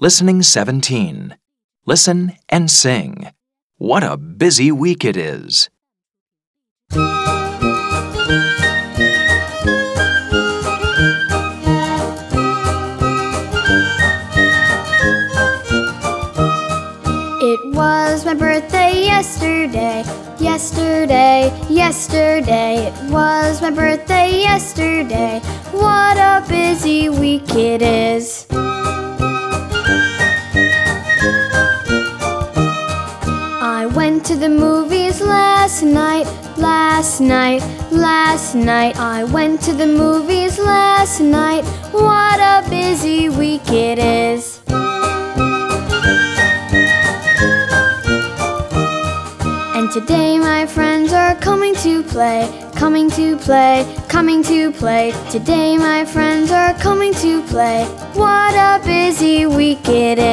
Listening 17. Listen and sing. What a busy week it is. It was my birthday yesterday, yesterday, yesterday. It was my birthday yesterday. What a busy week it is. Went to the movies last night, last night, last night. I went to the movies last night. What a busy week it is. And today my friends are coming to play, coming to play, coming to play. Today my friends are coming to play. What a busy week it is.